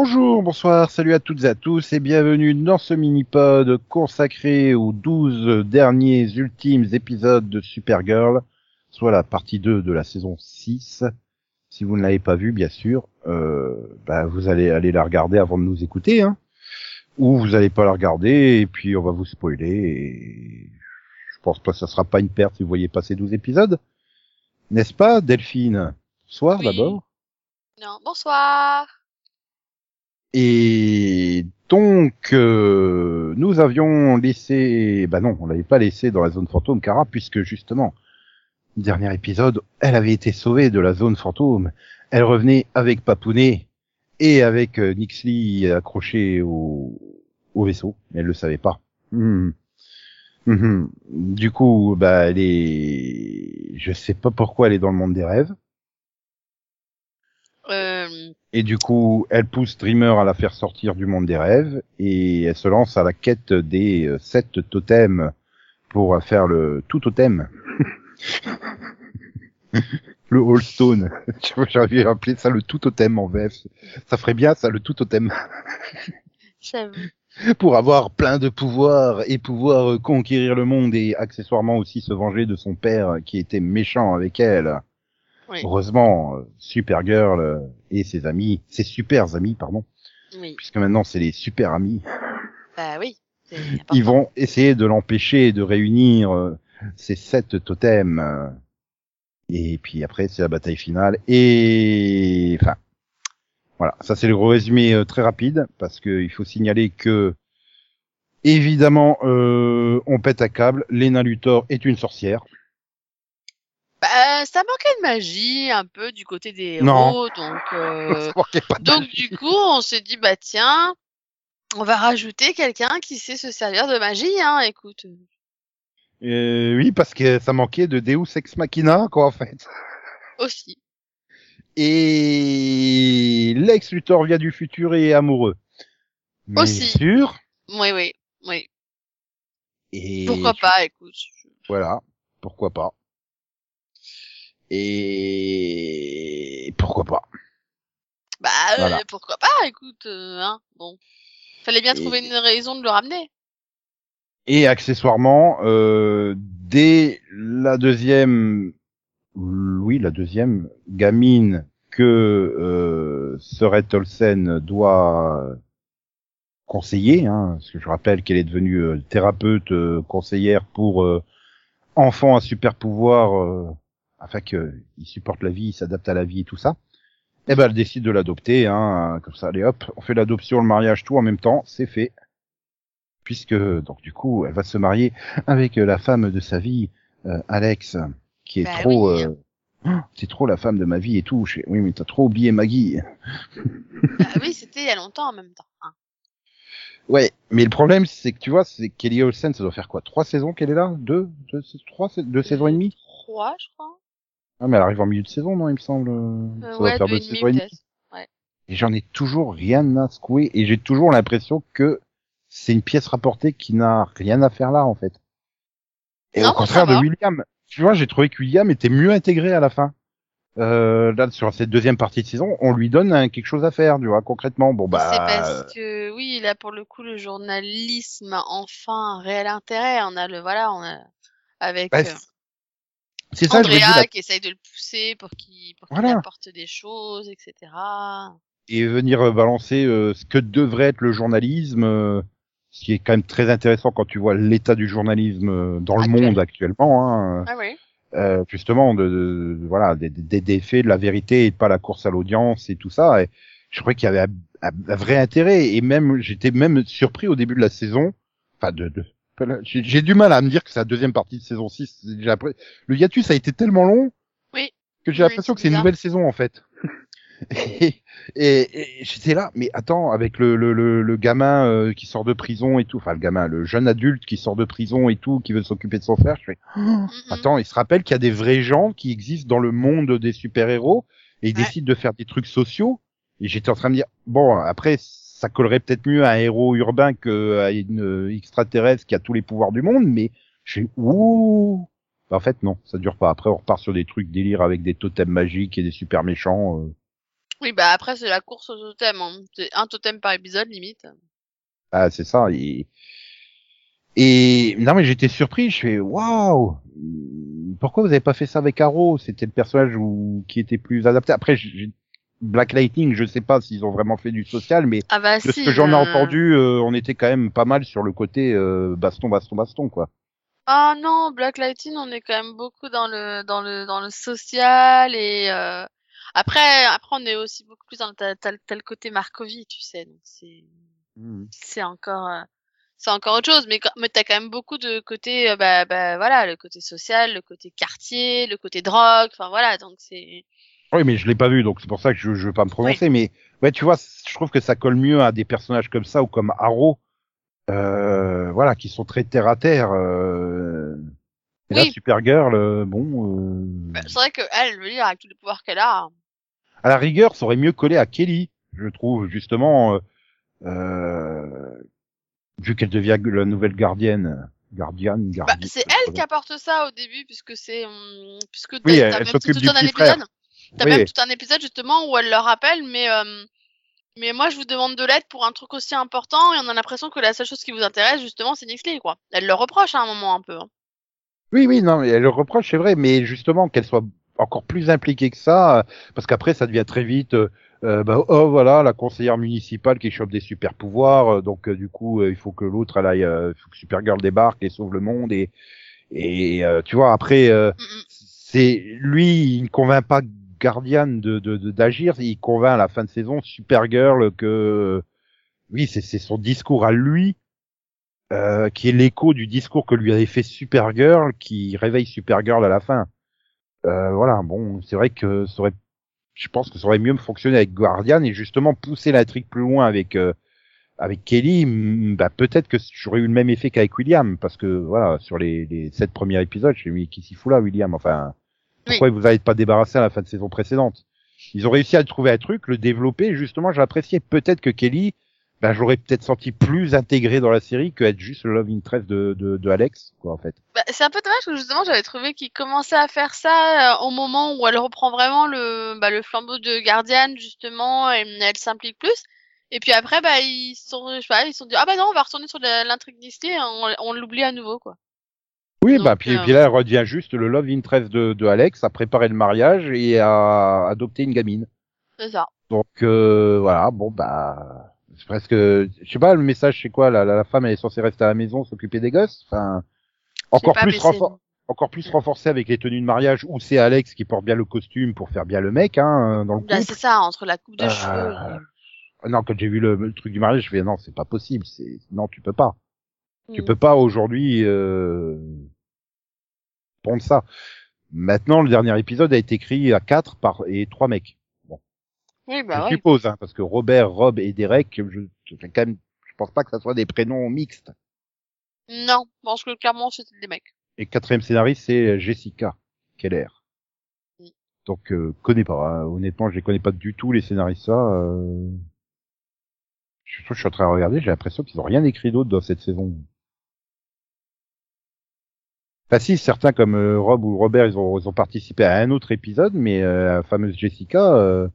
Bonjour, bonsoir, salut à toutes et à tous et bienvenue dans ce mini-pod consacré aux 12 derniers ultimes épisodes de Supergirl, soit la partie 2 de la saison 6. Si vous ne l'avez pas vu, bien sûr, euh, bah, vous allez aller la regarder avant de nous écouter, hein. ou vous allez pas la regarder et puis on va vous spoiler. Et je pense pas que ça sera pas une perte si vous voyez passer 12 épisodes, n'est-ce pas, Delphine? Bonsoir Oui. d'abord. Non, bonsoir. Et donc, euh, nous avions laissé, bah non, on l'avait pas laissé dans la zone fantôme, Kara, puisque justement, dernier épisode, elle avait été sauvée de la zone fantôme. Elle revenait avec Papounet et avec euh, Nixley accroché au, au vaisseau, elle le savait pas. Mhm. Du coup, bah, elle est, je sais pas pourquoi elle est dans le monde des rêves. Euh, Et du coup, elle pousse Dreamer à la faire sortir du monde des rêves et elle se lance à la quête des euh, sept totems pour faire le tout totem. le All Stone. Tu vois, J'aurais appeler ça le tout totem en VF. Ça ferait bien ça, le tout totem. pour avoir plein de pouvoirs et pouvoir conquérir le monde et accessoirement aussi se venger de son père qui était méchant avec elle. Oui. Heureusement, euh, Supergirl euh, et ses amis, ses super amis, pardon, Oui. puisque maintenant c'est les super amis, Bah oui. ils vont essayer de l'empêcher de réunir euh, ces sept totems. euh, et puis après, c'est la bataille finale. Et enfin, voilà, ça c'est le gros résumé euh, très rapide, parce qu'il faut signaler que évidemment, euh, on pète à câble. Lena Luthor est une sorcière. Bah, ça manquait de magie un peu du côté des Non. héros, donc euh, donc magie. du coup on s'est dit bah tiens, on va rajouter quelqu'un qui sait se servir de magie, hein. Écoute. Euh, oui, parce que ça manquait de Deus Ex Machina, quoi, en fait. Aussi. Et Lex Luthor vient du futur et est amoureux. Bien Aussi. sûr. Oui, oui, oui. Et Pourquoi pas, écoute. Voilà, pourquoi pas. Et pourquoi pas. Bah euh, Voilà. pourquoi pas, écoute, euh, hein. Bon. Fallait bien Et- trouver une raison de le ramener. Et accessoirement, euh, dès la deuxième, oui, la deuxième gamine que euh, Seret Olsen doit conseiller, hein, parce que je rappelle qu'elle est devenue euh, thérapeute euh, conseillère pour euh, enfants à super pouvoir, euh, afin qu'ils supportent la vie, ils s'adaptent à la vie et tout ça. Eh ben, elle décide de l'adopter, hein, comme ça, allez hop, on fait l'adoption, le mariage, tout en même temps, c'est fait puisque donc du coup elle va se marier avec euh, la femme de sa vie, euh, Alex, qui est Bah trop, oui. euh, oh, c'est trop la femme de ma vie et tout. Je fais, oui mais t'as trop oublié Maggie. bah oui, c'était il y a longtemps en même temps. hein. Ouais, mais le problème c'est que tu vois, c'est Kelly Olsen, ça doit faire quoi, trois saisons qu'elle est là, deux, deux, trois, deux saisons et demie? Trois, je crois. Ah mais elle arrive en milieu de saison, non il me semble. Euh, ça ouais, faire deux deux et saisons j'en ai toujours rien à secouer et j'ai toujours l'impression que c'est une pièce rapportée qui n'a rien à faire là en fait. Et Non, au contraire de va. William, tu vois, j'ai trouvé que William était mieux intégré à la fin. Euh, là, sur cette deuxième partie de saison, on lui donne hein, quelque chose à faire, tu vois, concrètement. Bon bah, C'est parce que oui, là pour le coup, le journalisme a enfin un réel intérêt. On a le voilà, on a avec bah, euh, c'est ça, je dis. Andrea là, qui essaye de le pousser pour qu'il pour Voilà. apporte des choses, etc. et venir euh, balancer euh, ce que devrait être le journalisme, euh, ce qui est quand même très intéressant quand tu vois l'état du journalisme euh, dans le monde actuellement. Hein. Ah oui. euh, justement de, de- de- voilà des, des, des faits de la vérité et pas la course à l'audience et tout ça et je crois qu'il y avait un, un- un vrai intérêt et même j'étais même surpris au début de la saison enfin de, de j'ai du mal à me dire que c'est la deuxième partie de saison 6 j'ai après le hiatus a été tellement long Oui. que j'ai Oui, l'impression que c'est une nouvelle saison en fait et, et, et j'étais là mais attends avec le, le, le, le gamin euh, qui sort de prison et tout enfin le gamin le jeune adulte qui sort de prison et tout qui veut s'occuper de son frère je fais Mhm. Attends, il se rappelle qu'il y a des vrais gens qui existent dans le monde des super-héros et ils Ouais. décident de faire des trucs sociaux. Et j'étais en train de dire, bon, après, ça collerait peut-être mieux à un héros urbain qu'à une euh, extraterrestre qui a tous les pouvoirs du monde, mais je ouh, Bah, en fait, non, ça dure pas. Après, on repart sur des trucs délire avec des totems magiques et des super méchants. euh. Oui, bah après, c'est la course au totem. Hein. C'est un totem par épisode, limite. Ah, c'est ça. Et... et non, mais j'étais surpris. Je fais waouh. Pourquoi vous avez pas fait ça avec Arrow? C'était le personnage où... qui était plus adapté. Après, j'ai- Black Lightning, je sais pas s'ils ont vraiment fait du social, mais Ah bah de si. ce que j'en ai euh, entendu, euh, on était quand même pas mal sur le côté euh, baston, baston, baston, quoi. Ah non, Black Lightning, on est quand même beaucoup dans le dans le dans le social et euh, après après on est aussi beaucoup plus dans le le côté Markovie, tu sais. Donc c'est c'est encore c'est encore autre chose mais mais t'as quand même beaucoup de côté bah bah voilà le côté social le côté quartier le côté drogue enfin voilà donc c'est Oui, mais je l'ai pas vu, donc c'est pour ça que je, je veux pas me prononcer. Mais ouais, tu vois, je trouve que ça colle mieux à des personnages comme ça ou comme Arrow, euh, voilà, qui sont très terre à terre. Euh... Et là, Oui. Supergirl, euh, bon, euh, bah, c'est vrai que elle je veux dire avec tous les pouvoirs qu'elle a à la rigueur, ça aurait mieux collé à Kelly, je trouve, justement, euh, euh, vu qu'elle devient la nouvelle gardienne, gardienne, bah, gardienne. c'est elle qui apporte ça au début puisque c'est hum, puisque Oui, elle- elle s'occupe du petit frère. T'as Oui. même tout un épisode justement où elle leur rappelle, mais euh, mais moi je vous demande de l'aide pour un truc aussi important et on a l'impression que la seule chose qui vous intéresse justement c'est Nixley quoi. Elle le reproche à un moment un peu. hein. Oui, oui, non, mais elle le reproche, c'est vrai, mais justement qu'elle soit encore plus impliquée que ça, euh, parce qu'après ça devient très vite, euh, euh, bah, oh voilà, la conseillère municipale qui chope des super pouvoirs, euh, donc euh, du coup euh, il faut que l'autre elle aille, euh, il faut que Supergirl débarque et sauve le monde et et euh, tu vois après euh, Mm, mm. c'est lui il ne convainc pas Guardian de de- de- d'agir, il convainc à la fin de saison Supergirl que oui c'est son discours à lui euh, qui est l'écho du discours que lui avait fait Supergirl, qui réveille Supergirl à la fin. Euh, voilà, bon, c'est vrai que ça aurait, je pense que ça aurait mieux fonctionné avec Guardian et justement pousser l'intrigue plus loin avec euh, avec Kelly. Bah peut-être que j'aurais eu le même effet qu'avec William, parce que voilà, sur les, les sept premiers épisodes, j'ai mis qui s'y fout là, William. Enfin, pourquoi vous n'avez pas débarrassé à la fin de saison précédente Ils ont réussi à trouver un truc, le développer. Justement, j'ai apprécié. Peut-être que Kelly, ben, j'aurais peut-être senti plus intégré dans la série que être juste le love interest de, de, de Alex, quoi, en fait. Bah, c'est un peu dommage que justement j'avais trouvé qu'il commençait à faire ça euh, au moment où elle reprend vraiment le bah, le flambeau de gardienne justement et elle s'implique plus. Et puis après bah ils se sont je sais pas, ils sont dit ah bah non on va retourner sur l'intrigue Disney on, on l'oublie à nouveau quoi. Oui, Donc, bah puis, euh, puis là, elle redevient juste le love interest de, de Alex, à préparer le mariage et à adopter une gamine. C'est ça. Donc euh, voilà, bon bah c'est presque, je sais pas, le message c'est quoi la, la, femme elle est censée rester à la maison, s'occuper des gosses? Enfin, encore plus renfor- encore plus renforcé avec les tenues de mariage où c'est Alex qui porte bien le costume pour faire bien le mec hein, dans le Bah, c'est ça entre la coupe de Euh, cheveux. Non, quand j'ai vu le, le truc du mariage, je fais non, c'est pas possible. C'est non, tu peux pas. Tu Mm. peux pas aujourd'hui euh... prendre ça. Maintenant, le dernier épisode a été écrit à quatre par et trois mecs. Oui je bah oui. suppose, hein, parce que Robert, Rob et Derek, je, je, quand même, je pense pas que ça soit des prénoms mixtes. Non, je pense que clairement c'était des mecs. Et quatrième scénariste, c'est Jessica Keller. Mm. Donc, euh, connais pas. hein. Honnêtement, je les connais pas du tout les scénaristes. Ça, euh... je, je suis en train de regarder, j'ai l'impression qu'ils ont rien écrit d'autre dans cette saison. Enfin si, certains comme euh, Rob ou Robert, ils ont, ils ont participé à un autre épisode, mais euh, la fameuse Jessica euh,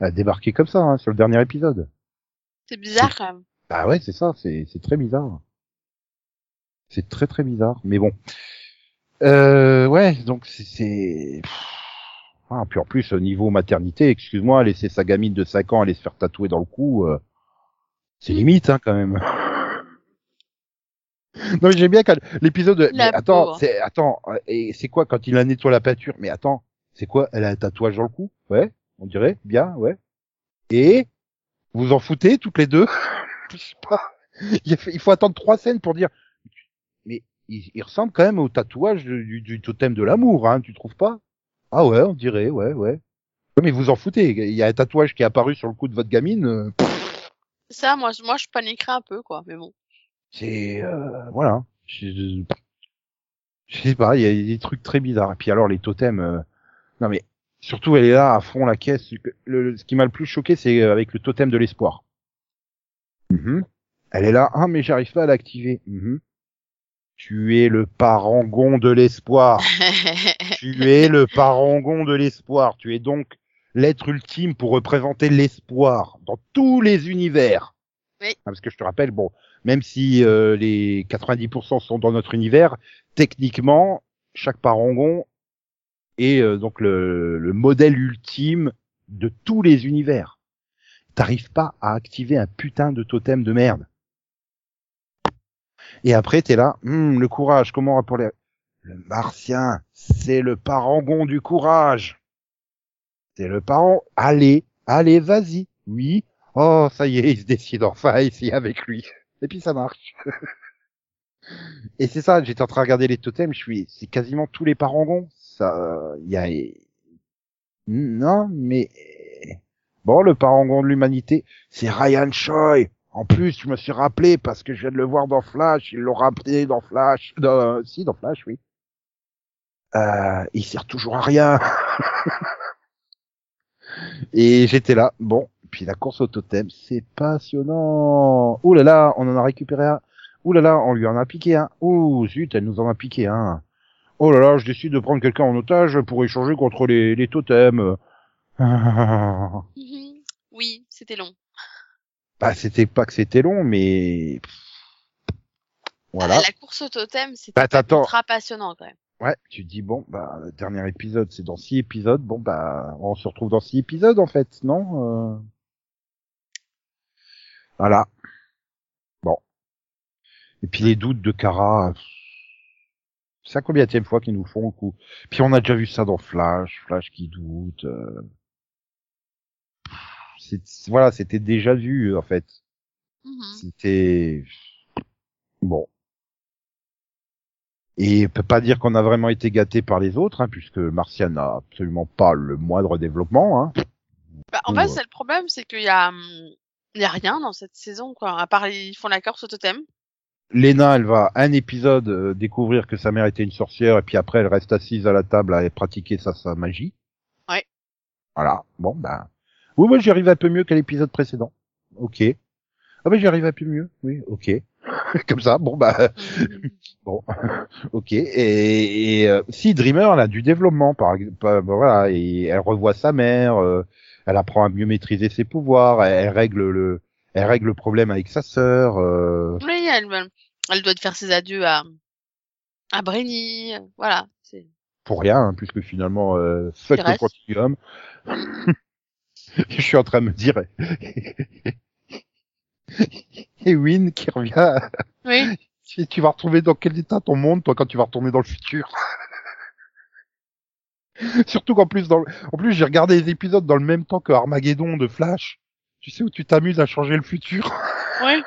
a débarqué comme ça hein, sur le dernier épisode. C'est bizarre quand même. Bah ouais, c'est ça, c'est très bizarre. C'est très très bizarre, mais bon. Euh, ouais, donc c'est ah, puis en plus au niveau maternité, excuse-moi, laisser sa gamine de 5 ans aller se faire tatouer dans le cou, euh, c'est limite hein quand même. Non mais j'aime bien quand l'épisode de- La mais attends, pauvre. c'est attends, et c'est quoi quand il a nettoie la peinture? Mais attends, c'est quoi? Elle a un tatouage dans le cou? Ouais, on dirait bien, ouais. Et vous en foutez toutes les deux? Je sais pas. Il faut- attendre trois scènes pour dire. Mais il, il ressemble quand même au tatouage du, totem de l'amour, hein, tu trouves pas? Ah ouais, on dirait, ouais, ouais. Mais vous en foutez. Il y a un tatouage qui est apparu sur le cou de votre gamine. euh, Ça moi moi je paniquerais un peu quoi mais bon. C'est euh, voilà. Je, je sais pas. Il y a des trucs très bizarres. Et puis alors les totems. euh, Non mais surtout elle est là à fond la caisse. Le- ce qui m'a le plus choqué, c'est avec le totem de l'espoir. Mhm. Elle est là, ah mais j'arrive pas à l'activer. Mhm. Tu es le parangon de l'espoir. tu es le parangon de l'espoir. Tu es donc l'être ultime pour représenter l'espoir dans tous les univers. Oui. Ah, Parce que je te rappelle, bon, même si euh, les 90% sont dans notre univers, techniquement, chaque parangon est euh, donc le, le modèle ultime de tous les univers. T'arrives pas à activer un putain de totem de merde. Et après, t'es là, Hum, le courage, comment rappeler Le martien, c'est le parangon du courage. C'est le parent. Allez, allez, vas-y. Oui. Oh, ça y est, il se décide enfin essayer avec lui. Et puis ça marche. Et c'est ça, j'étais en train de regarder les totems, je suis, c'est quasiment tous les parangons. Ça, il y a, non, mais bon, le parangon de l'humanité, c'est Ryan Choi. En plus, je me suis rappelé parce que je viens de le voir dans Flash. Ils l'ont rappelé dans Flash. Si, dans Flash, oui. Euh, il sert toujours à rien. Et j'étais là. Bon, puis la course au totem, c'est passionnant. Ouh là là, on en a récupéré un. Ouh là là, on lui en a piqué un. Ouh, zut, elle nous en a piqué un. Oh là là, je décide de prendre quelqu'un en otage pour échanger contre les, les totems. Oui, c'était long. Bah, c'était pas que c'était long, mais voilà. Ah, la course au totem, c'était Bah, ultra passionnant quand même. Ouais, tu te dis bon, bah le dernier épisode, c'est dans six épisodes. Bon, bah on se retrouve dans six épisodes en fait, non Euh, Voilà. Bon. Et puis les doutes de Kara. C'est la combienième fois qu'ils nous font le coup. Puis on a déjà vu ça dans Flash, Flash qui doute. euh. Voilà, c'était déjà vu en fait. Mhm. C'était bon. Et on peut pas dire qu'on a vraiment été gâté par les autres, hein, puisque Martian n'a absolument pas le moindre développement. Hein. Bah, en fait, euh, c'est le problème, c'est qu'il y a, hum, il y a rien dans cette saison, quoi. À part, ils font la course au totem. Lena, elle va un épisode euh, découvrir que sa mère était une sorcière, et puis après elle reste assise à la table à pratiquer sa, sa magie. Ouais. Voilà. Bon, ben. Oui, moi j'y arrive un peu mieux qu'à l'épisode précédent. Ok. Ah ben j'y arrive un peu mieux. Oui, ok. Comme ça, bon bah Mhm. Bon, ok. Et, et euh, si Dreamer, elle a du développement, par exemple, voilà, et elle revoit sa mère, euh, elle apprend à mieux maîtriser ses pouvoirs, elle, elle règle le, elle règle le problème avec sa sœur. euh, oui, elle, elle doit faire ses adieux à, à Brenny. Voilà. Pour rien, hein, puisque finalement, euh, fuck le continuum. Je suis en train de me dire, et Win qui revient, oui. tu vas retrouver dans quel état ton monde, toi, quand tu vas retourner dans le futur? Surtout qu'en plus, dans le- en plus, j'ai regardé les épisodes dans le même temps que Armageddon de Flash. Tu sais où tu t'amuses à changer le futur. Oui.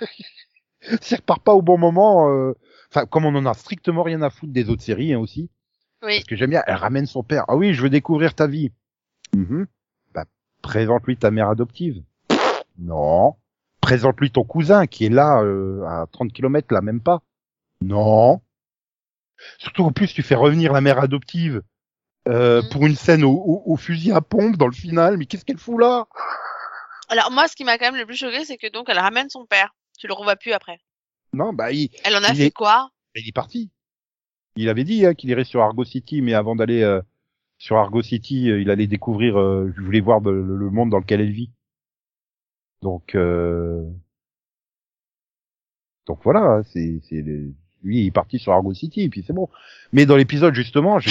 S'il repart pas au bon moment, euh, enfin, comme on en a strictement rien à foutre des autres séries hein, aussi. Oui. Parce que j'aime bien, elle ramène son père. Ah oui, je veux découvrir ta vie. Mhm. Bah, présente-lui ta mère adoptive. Non. Présente-lui ton cousin qui est là euh, à 30 km là, même pas. Non. Surtout en plus, tu fais revenir la mère adoptive euh, Mhm. pour une scène au, au- au fusil à pompe dans le final. Mais qu'est-ce qu'elle fout là? Alors, moi, ce qui m'a quand même le plus choqué, c'est que donc, elle ramène son père. Tu le revois plus après. Non, bah il, Elle en a fait est- quoi? il est parti. Il avait dit hein, qu'il irait sur Argo City, mais avant d'aller euh, sur Argo City, euh, il allait découvrir, euh, je voulais voir de- le, le monde dans lequel elle vit. Donc, euh... donc voilà, c'est, c'est lui, il est parti sur Argo City, et puis c'est bon. Mais dans l'épisode justement, j'ai,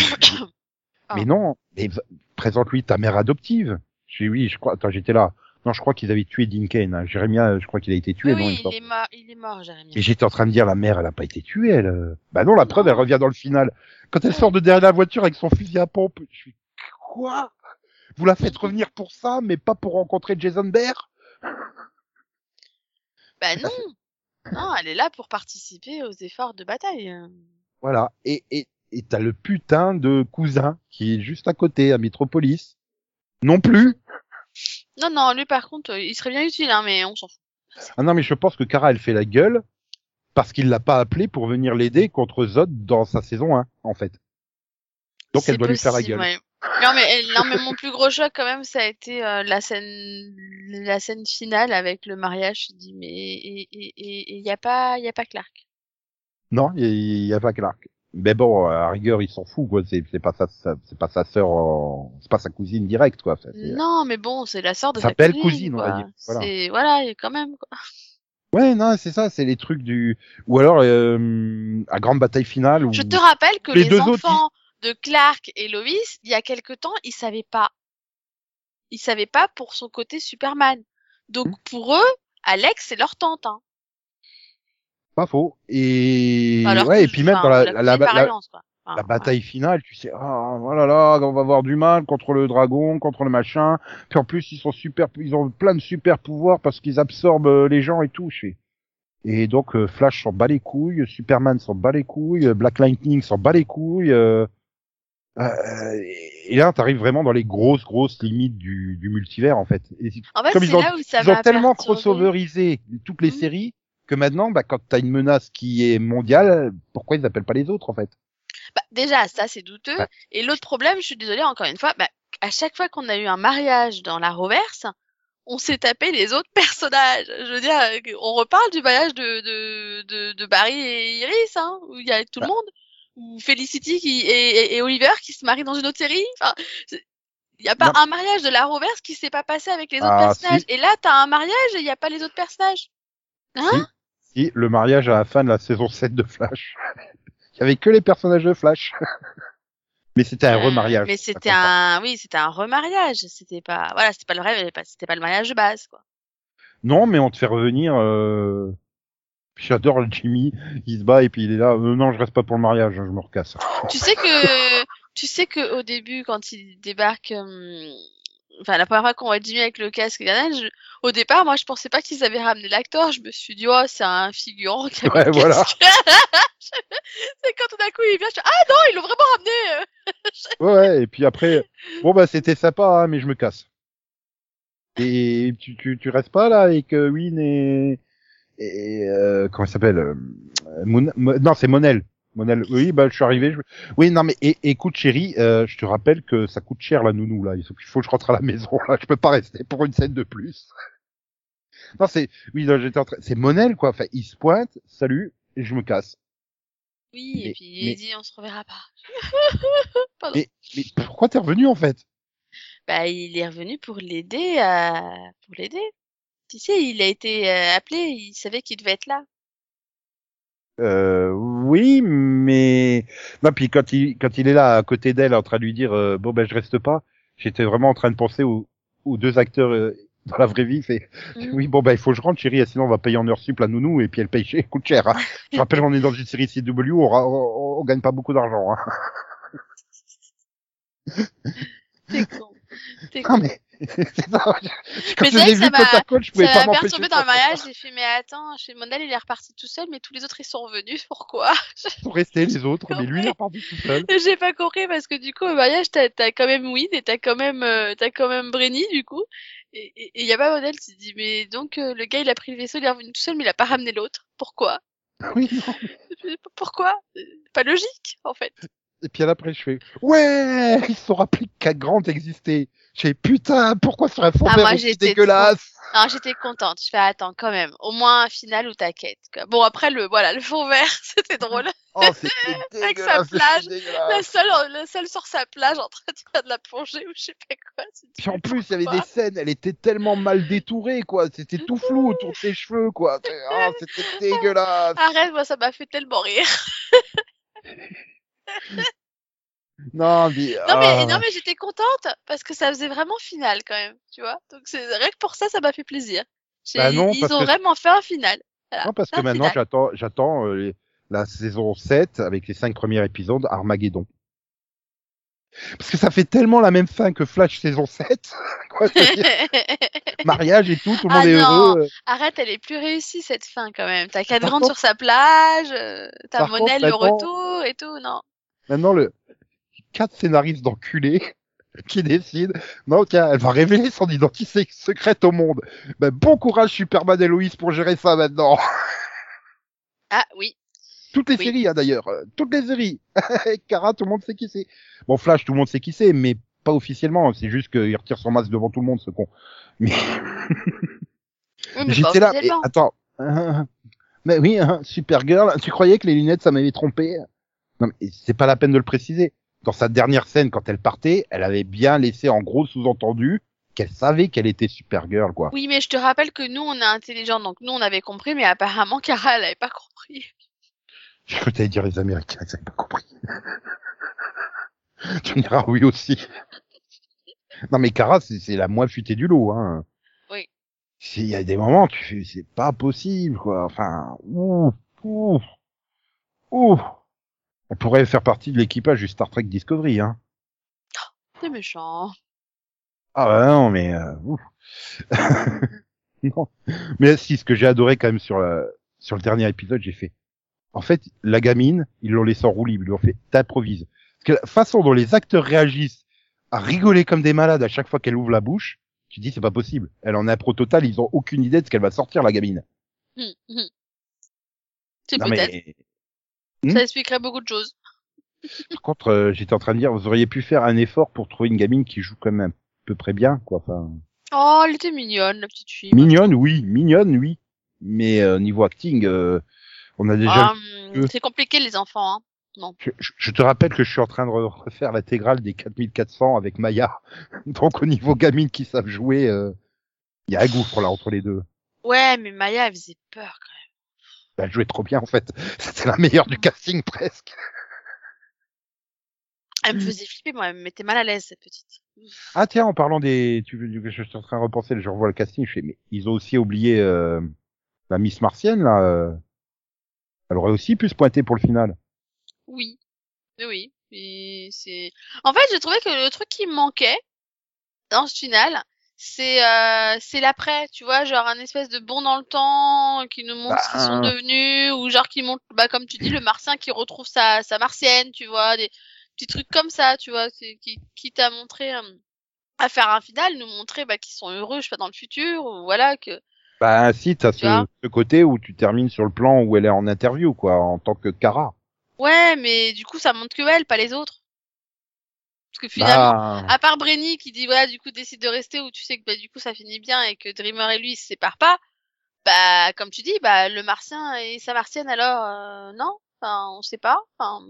Ah. mais non, mais présente-lui ta mère adoptive. Je dis oui, je crois. Attends, j'étais là. Non, je crois qu'ils avaient tué Dean Kane. Hein. Jérémia, je crois qu'il a été tué. oui, non, oui, il est mort, il est mort, Jérémy. Et j'étais en train de dire, la mère, elle a pas été tuée, elle. euh. Bah non, la preuve, elle revient dans le final. Quand elle sort de derrière la voiture avec son fusil à pompe, je suis, quoi? Vous la faites revenir pour ça, mais pas pour rencontrer Jason Bear? Bah non. Non, elle est là pour participer aux efforts de bataille. Voilà. Et, et, et t'as le putain de cousin qui est juste à côté, à Metropolis. Non plus. Non, non, lui par contre, euh, il serait bien utile, hein, mais on s'en fout. Ah non, mais je pense que Kara, elle fait la gueule parce qu'il l'a pas appelé pour venir l'aider contre Zod dans sa saison 1, en fait. Donc elle doit lui faire la gueule. ouais. Non mais, non mais mon plus gros choc quand même ça a été euh, la scène la scène finale avec le mariage. Je dis mais et et et et y a pas y a pas Clark. Non, il y, a pas Clark. Mais bon, à rigueur, il s'en fout, quoi. C'est, pas sa, c'est pas sa sœur, en- c'est pas sa cousine directe, quoi. Non, mais bon, c'est la sœur de Sa belle cousine, on va dire. Voilà. C'est voilà, quand même. Quoi. Ouais, non, c'est ça, c'est les trucs du, ou alors euh, à grande bataille finale. Où... Je te rappelle que Les les, deux autres, enfants de Clark et Lois, il y a quelque temps, ils savaient pas. Ils savaient pas pour son côté Superman. Donc Hmm. pour eux, Alex c'est leur tante. Hein. Pas faux. Et ouais, et puis même dans la, la la, bataille finale, tu sais, ah, voilà, là, on va avoir du mal contre le dragon, contre le machin. Puis en plus, ils sont super, ils ont plein de super pouvoirs parce qu'ils absorbent euh, les gens et tout. je sais. Et donc euh, Flash s'en bat les couilles, Superman s'en bat les couilles, Black Lightning s'en bat les couilles. euh, euh, et là, t'arrives vraiment dans les grosses, grosses limites du, du multivers en fait. Et En fait, comme ils ont, là où ça ils ont tellement crossoverisé toutes les Mhm. séries que maintenant, bah, quand t'as une menace qui est mondiale, pourquoi ils appellent pas les autres en fait? Bah, déjà, ça c'est douteux. Ouais. Et l'autre problème, je suis désolée encore une fois, bah, à chaque fois qu'on a eu un mariage dans la reverse, on s'est tapé les autres personnages. Je veux dire, euh, on reparle du mariage de, de, de, de Barry et Iris, hein, où il y a tout le Bah. monde, ou Felicity qui, et, et- et Oliver qui se marient dans une autre série. Enfin, il n'y a pas Non. un mariage de la reverse qui s'est pas passé avec les autres Ah, personnages. si. Et là, t'as un mariage et il n'y a pas les autres personnages. Hein? Si, le mariage à la fin de la saison 7 de Flash. Il y avait que les personnages de Flash. Mais c'était un remariage. Mais c'était un, oui, c'était un remariage. C'était pas, voilà, c'était pas le rêve, c'était pas le mariage de base, quoi. Non, mais on te fait revenir. Euh... J'adore le Jimmy. Il se bat et puis il est là. Euh, non, je reste pas pour le mariage. je me recasse. Tu sais que, tu sais que au début, quand il débarque, euh, enfin la première fois qu'on voit Jimmy avec le casque je- au départ, moi, je pensais pas qu'ils avaient ramené l'acteur. Je me suis dit, oh, c'est un figurant qui a mis Ouais, le voilà. c'est quand tout d'un coup il vient, je ah non, ils l'ont vraiment ramené. Ouais. Et puis après, bon bah c'était sympa, hein, mais je me casse. Et tu, tu, tu restes pas là avec euh, Win et, et euh, comment il s'appelle euh, Mo- Non, c'est Monel. Monel. Oui, bah je suis arrivé. je- Oui, non mais et, écoute chérie, euh, je te rappelle que ça coûte cher la nounou là. Il faut, que je rentre à la maison là. Je peux pas rester pour une scène de plus. Non, c'est oui, j'étais en train. C'est Monel quoi. Enfin, il se pointe, salut, et je me casse. Oui, Mais- et puis il dit, on se reverra pas. Mais, mais pourquoi t'es revenu en fait? Bah, il est revenu pour l'aider à, pour l'aider. Tu sais, il a été euh, appelé, il savait qu'il devait être là. Euh, oui, mais non. Puis quand il quand il est là à côté d'elle en train de lui dire euh, bon ben je reste pas, j'étais vraiment en train de penser aux, aux deux acteurs euh, dans la vraie vie. Fait Mhm. oui bon ben il faut que je rentre chérie, sinon on va payer en heure sup la nounou et puis elle paye cher, coûte cher. Hein. Je rappelle on est dans une série CW, on, on, on gagne pas beaucoup d'argent. Hein. T'es con. T'es Non con. mais c'est ça. Quand Mais je l'ai vu ça côte m'a- à je pouvais Ça pas m'a m'empêcher. perturbé de dans le ça. mariage, j'ai fait, mais attends, chez Mondal, il est reparti tout seul, mais tous les autres, ils sont revenus, pourquoi? Ils sont restés les autres, mais lui il est reparti tout seul. J'ai pas compris, parce que du coup, au mariage, t'as, quand même Win et t'as quand même, euh, t'as quand même Brenny, du coup. Et, et y a pas Mondal qui se dit, mais donc, euh, le gars, il a pris le vaisseau, il est revenu tout seul, mais il a pas ramené l'autre. Pourquoi? Oui non. Pourquoi? Euh, Pas logique, en fait. Et puis après, je fais Ouais, ils se sont rappelés qu'à Grant existait. J'ai putain, pourquoi sur un fond Ah, vert moi, aussi j'étais dégueulasse Non, j'étais contente. Je fais, attends, quand même. Au moins un final où t'inquiète. Bon, après, le, voilà, le fond vert, c'était drôle. Oh, Avec sa plage, La seule, la seule sur sa plage en train de faire de la plongée ou je sais pas quoi. Puis en plus, il y avait des scènes, elle était tellement mal détourée, quoi. C'était tout flou autour de ses cheveux, quoi. Ah, c'était dégueulasse. Arrête, moi ça m'a fait tellement rire. Non, mais, Non mais, ah. non mais j'étais contente parce que ça faisait vraiment final quand même, tu vois? Donc c'est rien que pour ça, ça m'a fait plaisir. J'ai- Bah non, ils ont que- vraiment fait un final. Voilà, Non, parce que maintenant, j'attends, j'attends euh, la saison 7 avec les cinq premiers épisodes Armageddon. Parce que ça fait tellement la même fin que Flash saison 7. Quoi, mariage et tout, tout le Ah monde est non. heureux. euh. Arrête, elle est plus réussie cette fin quand même. T'as Cadran contre- sur sa plage, euh, t'as Monel le retour et tout, non? Maintenant, le quatre scénaristes d'enculés qui décident, non, tiens, elle va révéler son identité secrète au monde. Ben, bon courage, Superman et pour gérer ça maintenant. Ah oui. Toutes les Oui. séries, hein, d'ailleurs. Toutes les séries. Kara, tout le monde sait qui c'est. Bon, Flash, tout le monde sait qui c'est, mais pas officiellement. C'est juste qu'il retire son masque devant tout le monde, ce con. Mais j'étais là. mais officiellement. attends. Euh, mais oui, hein, Supergirl, tu croyais que les lunettes, ça m'avait trompé? Non, mais c'est pas la peine de le préciser. Dans sa dernière scène, quand elle partait, elle avait bien laissé en gros sous-entendu qu'elle savait qu'elle était Supergirl, quoi. Oui, mais je te rappelle que nous, on est intelligents, donc nous, on avait compris, mais apparemment, Kara, elle avait pas compris. Je peux t'allais dire les Américains, ils avaient pas compris. tu me diras oui aussi. Non, mais Kara, c'est la moins futée du lot, hein. Oui. C'est- Il y a des moments, tu fais, c'est pas possible, quoi. Enfin, ouf, ouf, ouf. On pourrait faire partie de l'équipage du Star Trek Discovery, hein. C'est méchant. Ah bah non, mais euh, ouf. non. Mais si, ce que j'ai adoré quand même sur la, sur le dernier épisode, j'ai fait. En fait, la gamine, ils l'ont laissé en roue libre, ils lui ont fait t'improvise. Parce que la façon dont les acteurs réagissent à rigoler comme des malades à chaque fois qu'elle ouvre la bouche, tu dis c'est pas possible. Elle en a pro total, ils ont aucune idée de ce qu'elle va sortir la gamine. Hum, hum. C'est peut-être. mais Hmm? Ça expliquerait beaucoup de choses. par contre, euh, j'étais en train de dire, vous auriez pu faire un effort pour trouver une gamine qui joue quand même à peu près bien, quoi. Enfin, Oh, elle était mignonne, la petite fille. mignonne, oui, mignonne, oui. Mais euh, niveau acting, euh, on a déjà Ah, que- c'est compliqué, les enfants, hein. Je, je- je te rappelle que je suis en train de re- refaire l'intégrale des 4400 avec Maya. Donc au niveau gamine qui savent jouer, euh, il y a un gouffre là entre les deux. Ouais, mais Maya, elle faisait peur, quand Elle jouait trop bien en fait. C'était la meilleure du casting presque. Elle me faisait flipper, moi, elle me mettait mal à l'aise, cette petite. Ah tiens, en parlant des... Tu, veux- je suis en train de repenser, je revois le casting, je fais, mais ils ont aussi oublié euh, la Miss Martienne là. euh, Elle aurait aussi pu se pointer pour le final. Oui. Oui, c'est. En fait, j'ai trouvé que le truc qui manquait dans ce final, c'est euh, c'est l'après, tu vois, genre un espèce de bond dans le temps qui nous montre ce qu'ils sont Bah. devenus, ou genre qui montre, bah comme tu dis, le martien qui retrouve sa sa martienne, tu vois, des petits trucs comme ça, tu vois, qui qui t'a montré euh, à faire un final, nous montrer bah qu'ils sont heureux, je sais pas dans le futur, ou voilà que. Bah si, t'as ce, ce côté où tu termines sur le plan où elle est en interview quoi, en tant que Kara. Ouais, mais du coup, ça montre que elle, pas les autres. Parce que finalement. Bah, À part Brenny qui dit voilà du coup décide de rester ou tu sais que bah du coup ça finit bien et que Dreamer et lui ils se séparent pas, bah comme tu dis bah le martien et sa martienne alors euh, non, enfin on sait pas, enfin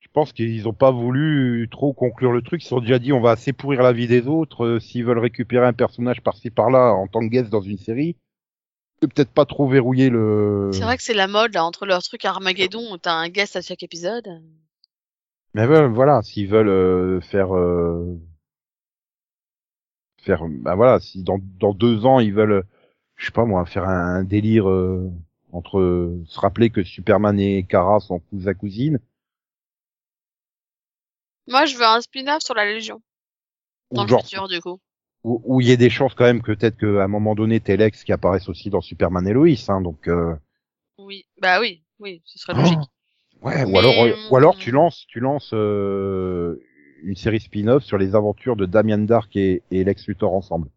Je pense qu'ils ont pas voulu trop conclure le truc. Ils se sont déjà dit on va assez pourrir la vie des autres. euh, S'ils veulent récupérer un personnage par-ci par-là en tant que guest dans une série, peut-être pas trop verrouiller le. c'est vrai que c'est la mode là entre leur truc Armageddon où t'as un guest à chaque épisode. Mais ouais, voilà, s'ils veulent euh, faire euh, faire, bah voilà, si dans dans deux ans ils veulent, je sais pas moi, faire un, un délire euh, entre euh, se rappeler que Superman et Kara sont cousin cousine. Moi je veux un spin-off sur la Légion dans Ou le genre futur du coup. où il y a des chances quand même que peut-être qu'à un moment donné t'es Lex qui apparaisse aussi dans Superman et Lois, hein, donc. Euh... Oui, bah oui, oui, ce serait logique. Ouais, ou alors, euh, ou alors tu lances, tu lances euh, une série spin-off sur les aventures de Damian Dark et, et Lex Luthor ensemble.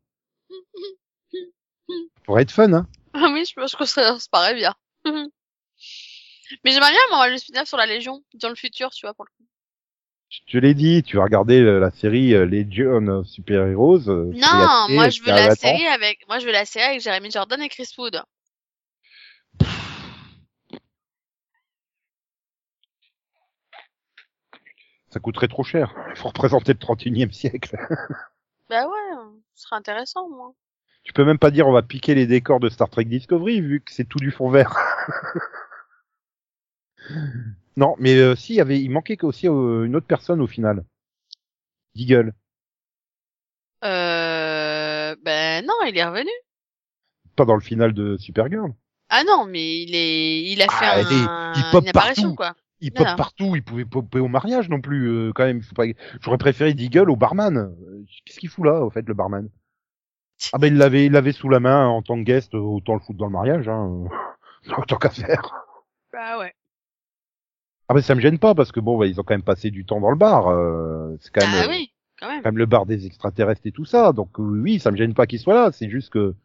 Ça pourrait être fun, hein Ah oui, je pense que ça se paraît bien. Mais j'aimerais bien avoir le spin-off sur la Légion dans le futur, tu vois pour le coup. Je te l'ai dit, tu vas regarder euh, la série euh, Legion Super Heroes. Non, moi je veux la 20 ans. série avec moi je veux la série avec Jeremy Jordan et Chris Wood. Ça coûterait trop cher. Il faut représenter le 31e siècle. Bah ouais, ce serait intéressant moi. Tu peux même pas dire on va piquer les décors de Star Trek Discovery vu que c'est tout du fond vert. non, mais euh, si, y avait, il manquait aussi euh, une autre personne au final. Deagle. Euh ben non, il est revenu. Pas dans le final de Supergirl. Ah non, mais il est il a fait Ah, un, il est- il pop une apparition partout. quoi. Il pop partout, il pouvait popper au mariage non plus, euh, quand même. Pas... J'aurais préféré Deagle au barman. Qu'est-ce qu'il fout là, au fait, le barman? Ah ben il l'avait, il l'avait sous la main en tant que guest, euh, autant le foutre dans le mariage, hein. euh, Autant qu'à faire. Bah ouais. Ah ben ça me gêne pas parce que bon, bah, ils ont quand même passé du temps dans le bar. euh, c'est quand même, Ah euh, oui, quand même. quand même le bar des extraterrestres et tout ça. Donc oui, ça me gêne pas qu'il soit là. C'est juste que,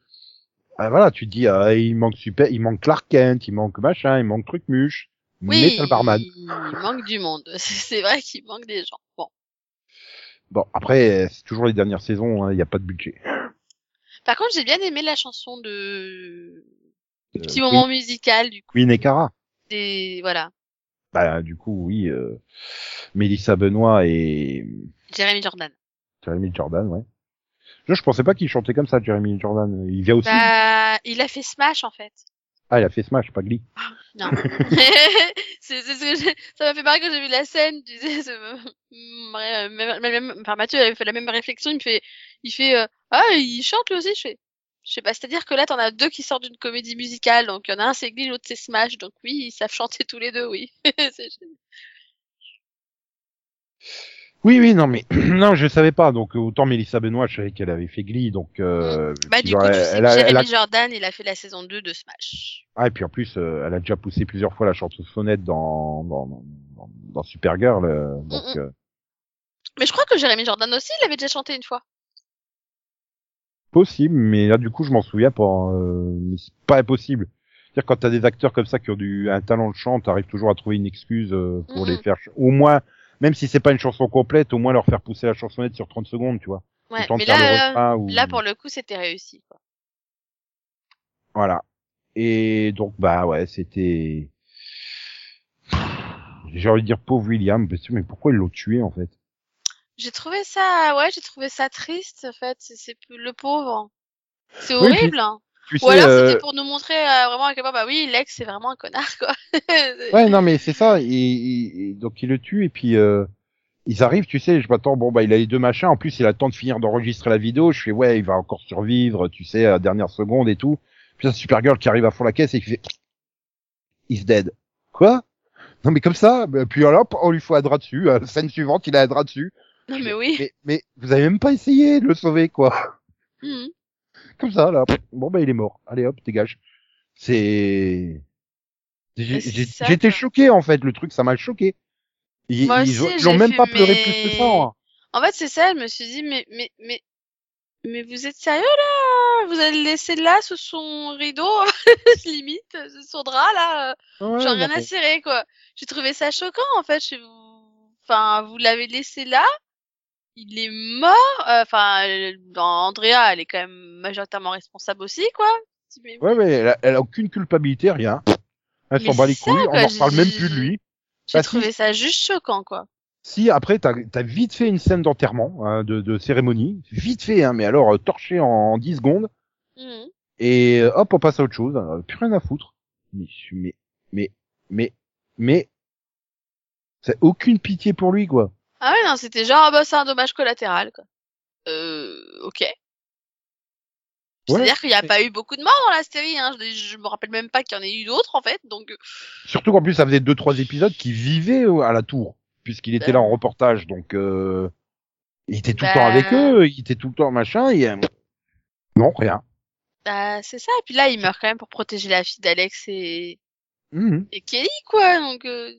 ah, voilà, tu te dis, ah, il manque super, il manque Clark Kent, il manque machin, il manque truc muche. Oui, Mais t'as le barman. il manque du monde. C'est vrai qu'il manque des gens. Bon. Bon, après, c'est toujours les dernières saisons, hein, il n'y a pas de budget. Par contre, j'ai bien aimé la chanson de Euh, petit moment musical du coup Queen et Cara. des voilà. Bah, du coup, oui, euh, Mélissa Benoît et Jeremy Jordan. Jeremy Jordan, ouais. Je, je pensais pas qu'il chantait comme ça, Jeremy Jordan. Il vient aussi. Bah, il a fait Smash en fait. Ah, il a fait Smash, pas Glee. Non. que j'ai- ça m'a fait marrer quand j'ai vu la scène. Tu ouais, même, Mathieu avait fait la même réflexion. Il me fait, il fait, euh, ah, il chante lui aussi. Je fais, je sais pas. C'est-à-dire que là, t'en as deux qui sortent d'une comédie musicale. Donc, il y en a un c'est Glee, l'autre c'est Smash. Donc oui, ils savent chanter tous les deux, oui. C'est- Oui, oui, non, mais non, je savais pas. Donc autant Mélissa Benoît, je savais qu'elle avait fait Glee, donc. Euh, bah, du coup, sais elle que a- Jeremy Jordan, il a fait la saison 2 de Smash. Ah, et puis en plus, euh, elle a déjà poussé plusieurs fois la chansonnette dans dans, dans, dans Supergirl, euh, donc. Mm, mm. euh, Mais je crois que Jeremy Jordan aussi, il avait déjà chanté une fois. possible, mais là du coup je m'en souviens pas. Euh, mais c'est pas impossible. C'est-à-dire quand t'as des acteurs comme ça qui ont du un talent de chant, t'arrives toujours à trouver une excuse euh, pour Mhm. les faire, au moins, même si c'est pas une chanson complète, au moins leur faire pousser la chansonnette sur 30 secondes, tu vois. Ouais, mais là, euh, ou- là pour le coup, c'était réussi. Quoi. Voilà. Et donc bah ouais, c'était. J'ai envie de dire pauvre William, mais pourquoi ils l'ont tué en fait? J'ai trouvé ça, ouais, j'ai trouvé ça triste en fait. C'est, le pauvre. C'est Oui, puis, horrible. hein. Tu Ou sais, alors euh, c'était pour nous montrer euh, vraiment à quel point, bah oui, Lex c'est vraiment un connard quoi. Ouais, non, mais c'est ça. Et, et- et donc il le tue et puis euh, ils arrivent, tu sais. Je m'attends. Bon bah il a les deux machins. En plus il a le temps de finir d'enregistrer la vidéo. Je fais ouais, il va encore survivre, tu sais, à la dernière seconde et tout. Puis Supergirl qui arrive à fond la caisse et qui fait He's dead. Quoi? Non mais comme ça. bah, Puis alors hop, on lui faut un drap dessus. Euh, scène suivante, il a un drap dessus. Non mais oui. Mais, mais vous avez même pas essayé de le sauver quoi. Mhm. Comme ça là. Bon bah il est mort. Allez hop, dégage. C'est J'étais choqué en fait, le truc, ça m'a choqué. Ils, Moi ils ont, aussi, même fait, pas pleuré mais- plus que ça. hein. En fait c'est ça, je me suis dit mais mais mais mais vous êtes sérieux là? Vous allez le laisser là sous son rideau limite, sous son drap là Ouais, J'en rien à cirer, quoi. J'ai trouvé ça choquant, en fait. Je... Enfin, vous l'avez laissé là. Il est mort. euh, Enfin, euh, Andrea, elle est quand même majoritairement responsable aussi, quoi. Mais- Ouais, mais elle a, elle a aucune culpabilité, rien. Elle s'en bat les couilles, on en reparle même plus de lui. J'ai Bah, si. trouvé ça juste choquant, quoi. Si après t'as as vite fait une scène d'enterrement, hein, de, de cérémonie, vite fait, hein, mais alors euh, torché en, en 10 secondes, Mhm. et euh, hop on passe à autre chose, euh, plus rien à foutre. Mais mais mais mais mais c'est aucune pitié pour lui quoi. Ah ouais, non, c'était genre, ah bah, c'est un dommage collatéral, quoi. Euh, ok. Ouais, C'est-à-dire qu'il n'y a pas eu beaucoup de morts dans la série, hein. Je, je me rappelle même pas qu'il y en ait eu d'autres, en fait, donc, euh, Surtout qu'en plus ça faisait deux trois épisodes qu'il vivait euh, à la tour, puisqu'il était là en Ben. reportage, donc euh, il était tout le Ben. temps avec eux, il était tout le temps machin, et non rien. bah, c'est ça. Et puis là, il meurt quand même pour protéger la fille d'Alex et, Mhm. et Kelly, quoi. Donc, euh...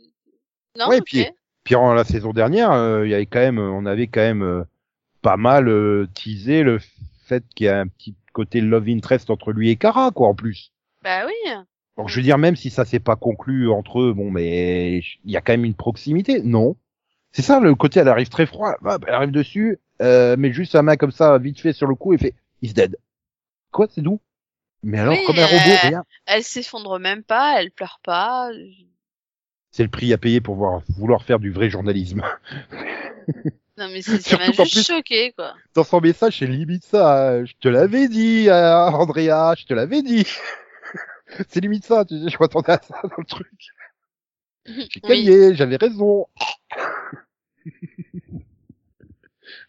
non, Ouais, ok. puis- Puis en la saison dernière, euh, il y avait quand même, on avait quand même euh, pas mal euh, teasé le fait qu'il y a un petit côté love interest entre lui et Kara, quoi, en plus. Bah oui. Donc je veux dire, même si ça s'est pas conclu entre eux, bon, mais il y a quand même une proximité. Non. C'est ça, le côté, elle arrive très froid, elle arrive dessus, euh, met juste sa main comme ça, vite fait sur le cou, et fait, he's dead. Quoi, c'est doux? Mais alors, Oui, comme un robot, euh, rien. Elle s'effondre même pas, elle pleure pas. C'est le prix à payer pour voir, vouloir faire du vrai journalisme. Non mais c'est- ça m'a juste plus- choqué quoi. dans son message, c'est limite ça. Je te l'avais dit, euh, Andrea, je te l'avais dit. c'est limite ça, tu sais, je m'attendais à ça dans le truc. J'ai Oui. gagné, j'avais raison. je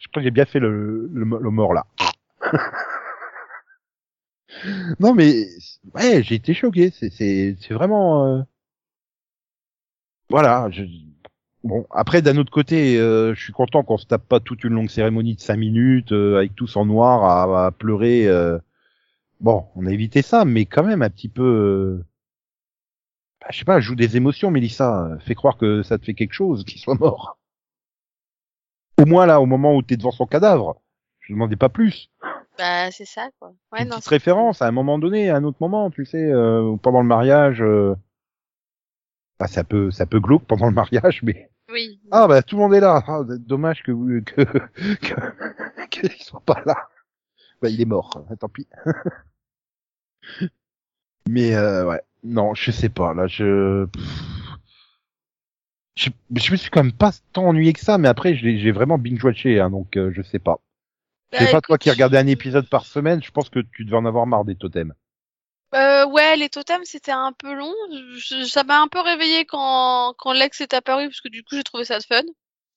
crois que j'ai bien fait le, le, le mort là. non mais, ouais, j'ai été choqué. C'est, c'est, c'est vraiment... euh, Voilà, je... Bon, après d'un autre côté, euh, je suis content qu'on se tape pas toute une longue cérémonie de cinq minutes euh, avec tous en noir à, à pleurer. euh. Bon, on a évité ça, mais quand même un petit peu. euh, bah, je sais pas, joue des émotions, Mélissa. Fais croire que ça te fait quelque chose qu'il soit mort. Au moins là, au moment où t'es devant son cadavre, je demandais pas plus. Bah c'est ça quoi. Ouais une non. petite référence à un moment donné, à un autre moment, tu sais, euh, pendant le mariage. Bah, ça peut, ça peut glauque pendant le mariage, mais Oui. ah bah tout le monde est là. Ah, dommage que vous que que qu'il soit pas là. Bah il est mort. hein, Tant pis. Mais euh, ouais, non, je sais pas. Là, je je, je me suis quand même pas tant ennuyé que ça, mais après j'ai vraiment binge-watché, hein, donc euh, je sais pas. Bah, pas toi qui regardais un épisode par semaine, je pense que tu devais en avoir marre des totems. Euh, ouais, les totems, c'était un peu long. Je- ça m'a un peu réveillé quand, quand Lex est apparu, parce que du coup, j'ai trouvé ça fun.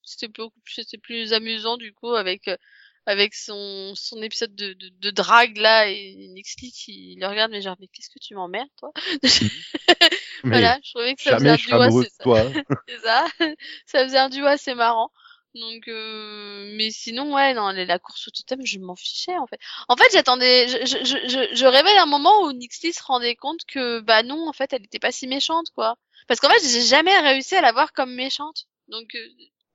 C'était beaucoup plus, c'était plus amusant, du coup, avec, euh, avec son, son épisode de, de, de drague, là, et Nixley qui le regarde, mais genre, mais qu'est-ce que tu m'emmerdes, toi? Voilà, je trouvais que ça faisait un duo de c'est ça. Ça faisait un duo assez marrant. Donc, euh, mais sinon, ouais, non, la course au totem, je m'en fichais, en fait. En fait, j'attendais, je, je, je, je, rêvais d'un moment où Nixley se rendait compte que, bah non, en fait, elle était pas si méchante, quoi. Parce qu'en fait, j'ai jamais réussi à la voir comme méchante. Donc, euh,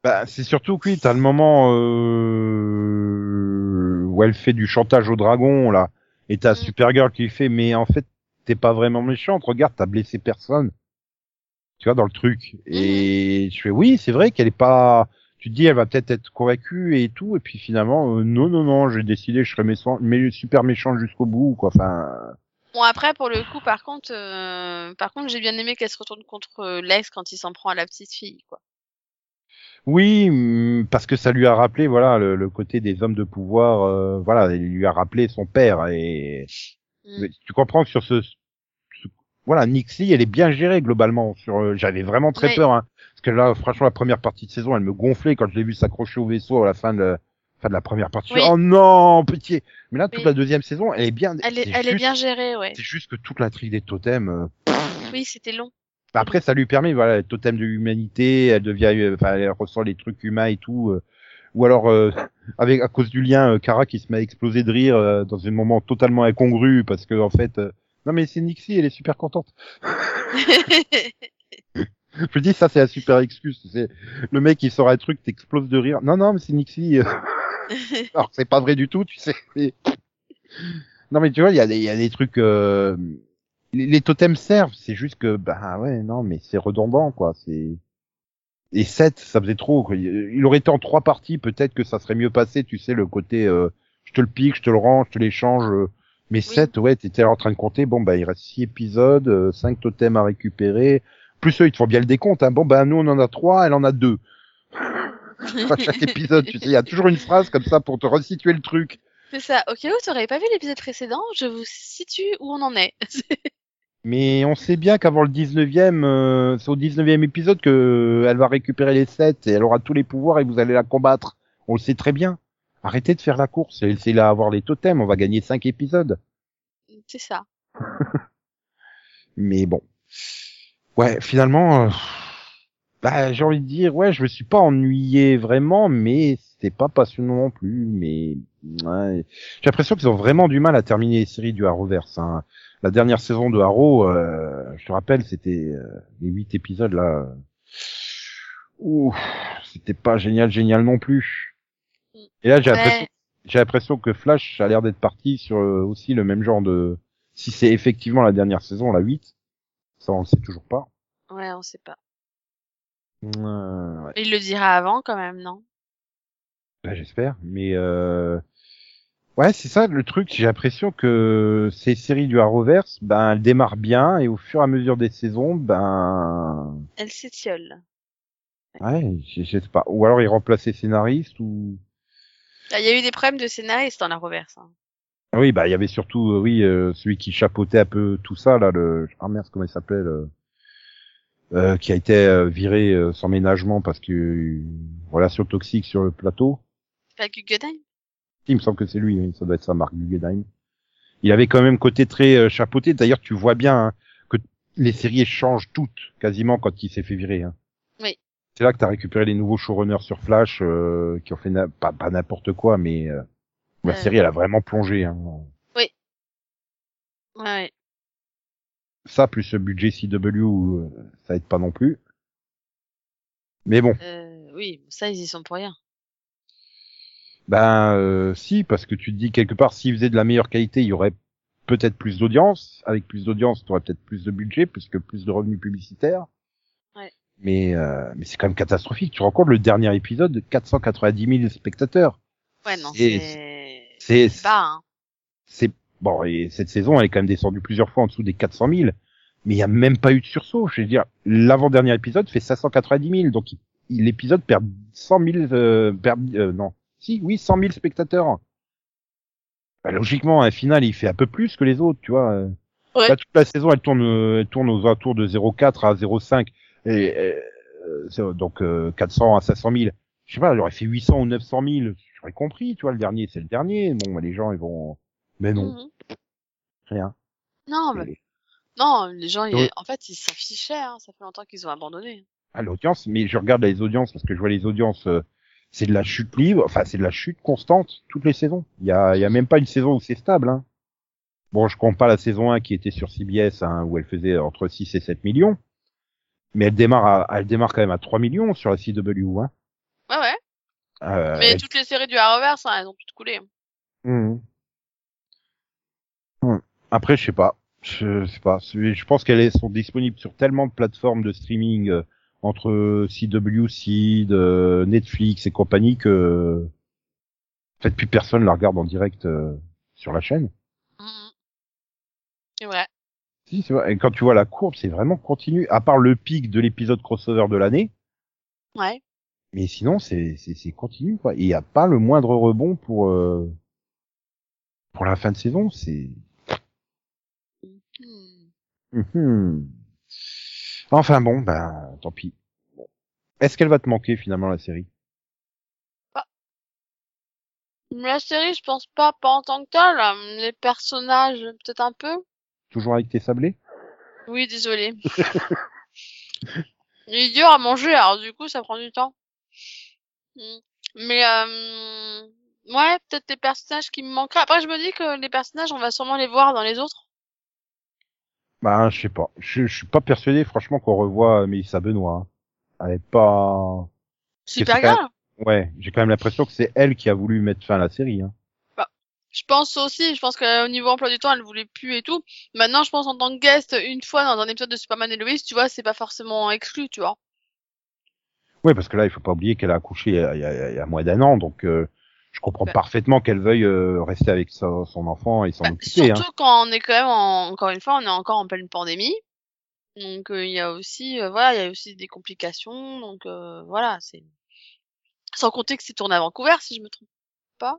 Bah, c'est surtout que oui, t'as le moment euh, où elle fait du chantage au dragon là, et t'as Mm. Supergirl qui fait, mais en fait t'es pas vraiment méchante. Regarde, t'as blessé personne. Tu vois dans le truc. Et je fais oui, c'est vrai qu'elle est pas. Tu te dis, elle va peut-être être convaincue et tout, et puis finalement, euh, non, non, non, j'ai décidé, je serais méchant, mais super méchant jusqu'au bout, quoi. Enfin, bon, après, pour le coup, par contre, euh, par contre, j'ai bien aimé qu'elle se retourne contre euh, Lex quand il s'en prend à la petite fille, quoi. Oui, hum, parce que ça lui a rappelé, voilà, le, le côté des hommes de pouvoir, euh, voilà, il lui a rappelé son père et Mm. mais tu comprends que sur ce- voilà, Nixie, elle est bien gérée globalement. Sur, euh, j'avais vraiment très peur, hein, parce que là, franchement, la première partie de saison, elle me gonflait quand je l'ai vu s'accrocher au vaisseau à la fin de, fin de la première partie. Oui. Oh non, pitié. Mais là, toute Oui. la deuxième saison, elle est bien. Elle est, elle bien gérée, ouais. C'est juste que toute la trique des totems. euh, Oui, c'était long. bah, après, ça lui permet, voilà, le totem de l'humanité, elle devient, euh, enfin, elle ressent les trucs humains et tout. euh, ou alors, euh, avec à cause du lien, euh, Kara qui se met à exploser de rire euh, dans un moment totalement incongru parce que en fait, euh, non mais c'est Nixie, elle est super contente. Je dis ça, c'est la super excuse. C'est le mec qui sort un truc, t'exploses de rire. Non non, mais c'est Nixie. alors c'est pas vrai du tout, tu sais. Non mais tu vois, il y a des, il y a des trucs. euh, Les, les totems servent, c'est juste que bah ouais non mais c'est redondant quoi. C'est et 7, ça faisait trop. quoi. Il aurait été en trois parties, peut-être que ça serait mieux passé. Tu sais le côté, euh, je te le pique, je te le rends, je te l'échange. euh. Mais 7, ouais, t'étais en train de compter. Bon bah il reste six épisodes, euh, cinq totems à récupérer. Plus eux, ils te font bien le décompte. Hein. Bon bah nous on en a trois, elle en a deux. Enfin, chaque épisode, tu sais, il y a toujours une phrase comme ça pour te resituer le truc. C'est ça. Au cas où tu n'aurais pas vu l'épisode précédent, je vous situe où on en est. Mais on sait bien qu'avant le 19e, euh, c'est au 19e épisode que euh, elle va récupérer les 7 et elle aura tous les pouvoirs et vous allez la combattre. On le sait très bien. Arrêtez de faire la course et laissez-la avoir les totems, on va gagner 5 épisodes. C'est ça. Mais bon. Ouais, finalement, euh, bah, j'ai envie de dire, ouais, je me suis pas ennuyé vraiment, mais c'était pas passionnant non plus. Mais ouais, j'ai l'impression qu'ils ont vraiment du mal à terminer les séries du Arrowverse. Hein. La dernière saison de Arrow, euh, je te rappelle, c'était euh, les huit épisodes là. Ouh, c'était pas génial, génial non plus. Et là, j'ai l'impression, Ouais. l'impression que Flash a l'air d'être parti sur euh, aussi le même genre de. Si c'est effectivement la dernière saison, la 8, ça on le sait toujours pas. Ouais, on sait pas. Euh, ouais, il le dira avant quand même, non? Bah, j'espère. Mais euh... ouais, c'est ça le truc. J'ai l'impression que ces séries du Arrowverse, ben, elles démarrent bien et au fur et à mesure des saisons, ben, Elle s'étiole. ouais, je sais pas. Ou alors ils remplacent les scénaristes ou. Ah, Il y a eu des problèmes de scénariste dans la reverse. hein. Ah Oui, bah il y avait surtout, euh, oui, euh, celui qui chapeautait un peu tout ça là, le ah merde, comment il s'appelait, euh, qui a été euh, viré euh, sans ménagement parce que relation toxique sur le plateau. Pas Guggenheim Il me semble que c'est lui, oui, ça doit être ça, Marc Guggenheim. Il avait quand même côté très chapeauté. D'ailleurs, tu vois bien hein, que les séries changent toutes quasiment quand il s'est fait virer. Hein. Oui. C'est là que tu as récupéré les nouveaux showrunners sur Flash euh, qui ont fait na- pas, pas n'importe quoi, mais euh, la série elle a vraiment plongé. Hein. Ouais, ouais. Ça plus ce budget CW, euh, ça aide pas non plus. Mais bon, Euh, oui, ça, ils y sont pour rien. ben euh, si, parce que tu te dis quelque part, s'ils faisaient de la meilleure qualité, il y aurait peut-être plus d'audience. Avec plus d'audience, tu aurais peut-être plus de budget, puisque plus de revenus publicitaires. Mais euh, mais c'est quand même catastrophique. Tu compte le dernier épisode de 490 000 spectateurs. Ouais, non, c'est... C'est C'est bas, hein. c'est bon et cette saison elle est quand même descendue plusieurs fois en dessous des 400 000. mais il y a même pas eu de sursaut. Je veux dire, l'avant-dernier épisode fait 590 000, donc il- il- l'épisode perd 100 000, euh, perd, euh, non, si, oui, 100 000 spectateurs. Bah, logiquement, un final, il fait un peu plus que les autres, tu vois. Ouais. Là, toute la saison, elle tourne, elle tourne aux alentours de 0,4 à 0,5, et euh, c'est, donc euh, 400 à 500 000. Je sais pas, elle aurait fait 800 ou 900 000, j'aurais compris, tu vois, le dernier, c'est le dernier. Bon, bah, les gens, ils vont, mais non, Mhm. rien. Non, mais Et- non, les gens, ils- en fait, ils s'affichaient. Hein. Ça fait longtemps qu'ils ont abandonné. à l'audience, mais je regarde les audiences parce que je vois les audiences, euh, c'est de la chute libre, enfin c'est de la chute constante toutes les saisons. Il y a, y a même pas une saison où c'est stable. Hein. Bon, je compte pas la saison 1 qui était sur CBS hein, où elle faisait entre 6 et 7 millions, mais elle démarre, à, elle démarre quand même à 3 millions sur la CW. Hein. Ouais, ouais. Euh, Mais elle- toutes les séries du Arrowverse, hein, elles ont toutes coulé. Mhm. Hmm. Après, je sais pas. Je sais pas. Je pense qu'elles sont disponibles sur tellement de plateformes de streaming euh, entre CW, Seed, euh, Netflix et compagnie que en fait plus personne la regarde en direct euh, sur la chaîne. C'est vrai. Si, c'est vrai. Et quand tu vois la courbe, c'est vraiment continu. À part le pic de l'épisode crossover de l'année, Ouais. mais sinon c'est c'est c'est continu quoi. Et il y a pas le moindre rebond pour euh, pour la fin de saison. C'est Hmm. Mhm. Enfin bon, ben tant pis. Bon. Est-ce qu'elle va te manquer finalement la série? La série, je pense pas, pas en tant que telle. Les personnages, peut-être un peu. Toujours avec tes sablés? Oui, désolé. Il est dur à manger, alors du coup, ça prend du temps. Hmm. Mais, euh, ouais, peut-être les personnages qui me manqueraient. Après, je me dis que les personnages, on va sûrement les voir dans les autres. Bah je sais pas. Je, je suis pas persuadé franchement qu'on revoit Mélissa Benoît. hein. Elle est pas. Super grave. Ouais, j'ai quand même l'impression que c'est elle qui a voulu mettre fin à la série. Hein. Je pense aussi, je pense qu'au niveau emploi du temps, elle voulait plus et tout. Maintenant, je pense en tant que guest, une fois dans un épisode de Superman et Lois, tu vois, c'est pas forcément exclu, tu vois. Ouais, parce que là il faut pas oublier qu'elle a accouché il y a, il y a- il y a moins d'un an, donc euh, je comprends Bah. parfaitement qu'elle veuille euh, rester avec sa- son enfant et s'en Bah, occuper. Hein. surtout quand on est quand même, en- encore une fois, on est encore en pleine pandémie. Donc, euh, il y a aussi, euh, voilà, il y a aussi des complications. Donc, euh, voilà, c'est. Sans compter que c'est tourné à Vancouver, si je me trompe pas.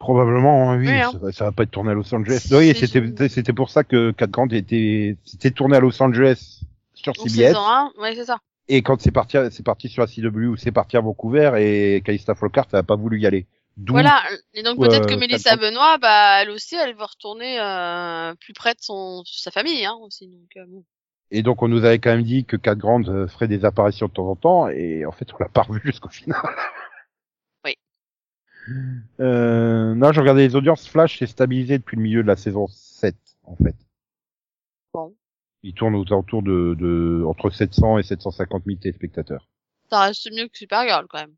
Probablement, hein, oui. Oui, hein. Ça, va- ça va pas être tourné à Los Angeles. Oui, c'était c'était pour ça que Cat Grant était c'était tourné à Los Angeles sur CBS. 1, ouais, c'est ça. Et quand c'est parti, c'est parti sur la CW, c'est parti à Vancouver et Calista Flockhart n'a pas voulu y aller. Voilà. Et donc, peut-être que euh, Mélissa Benoît, bah, elle aussi, elle veut retourner euh, plus près de son, sa famille, hein, aussi. Donc, euh, bon. et donc on nous avait quand même dit que Cat Grant euh, ferait des apparitions de temps en temps et en fait on l'a pas revu jusqu'au final. Euh, non, j'ai regardé les audiences Flash, c'est stabilisé depuis le milieu de la saison 7 en fait. Bon. Il tourne aux alentours de, de entre 700 et 750 000 téléspectateurs. Ça reste mieux que Supergirl, quand même.